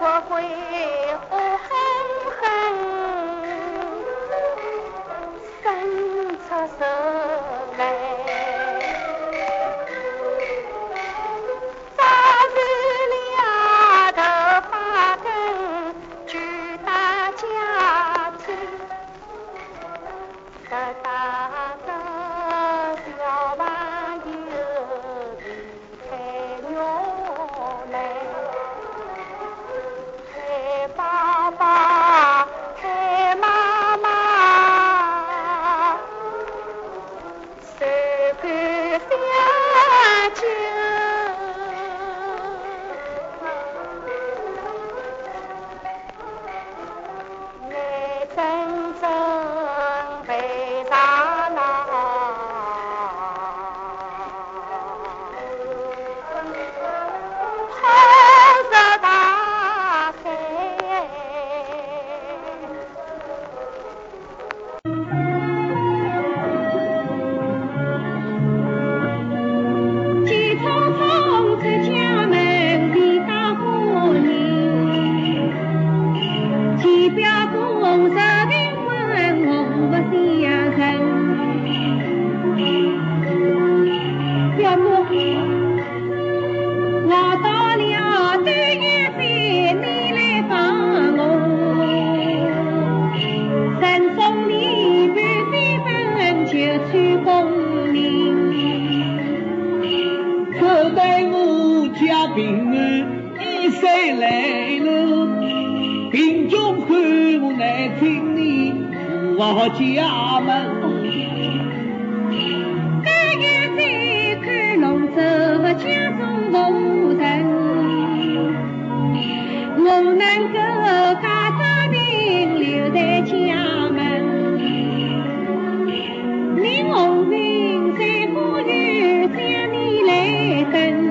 ah 飞来呢？听众看我来听你，我家门。半夜再看龙舟江中红尘，我能够家家定留在家门，林红云在花园将你来等。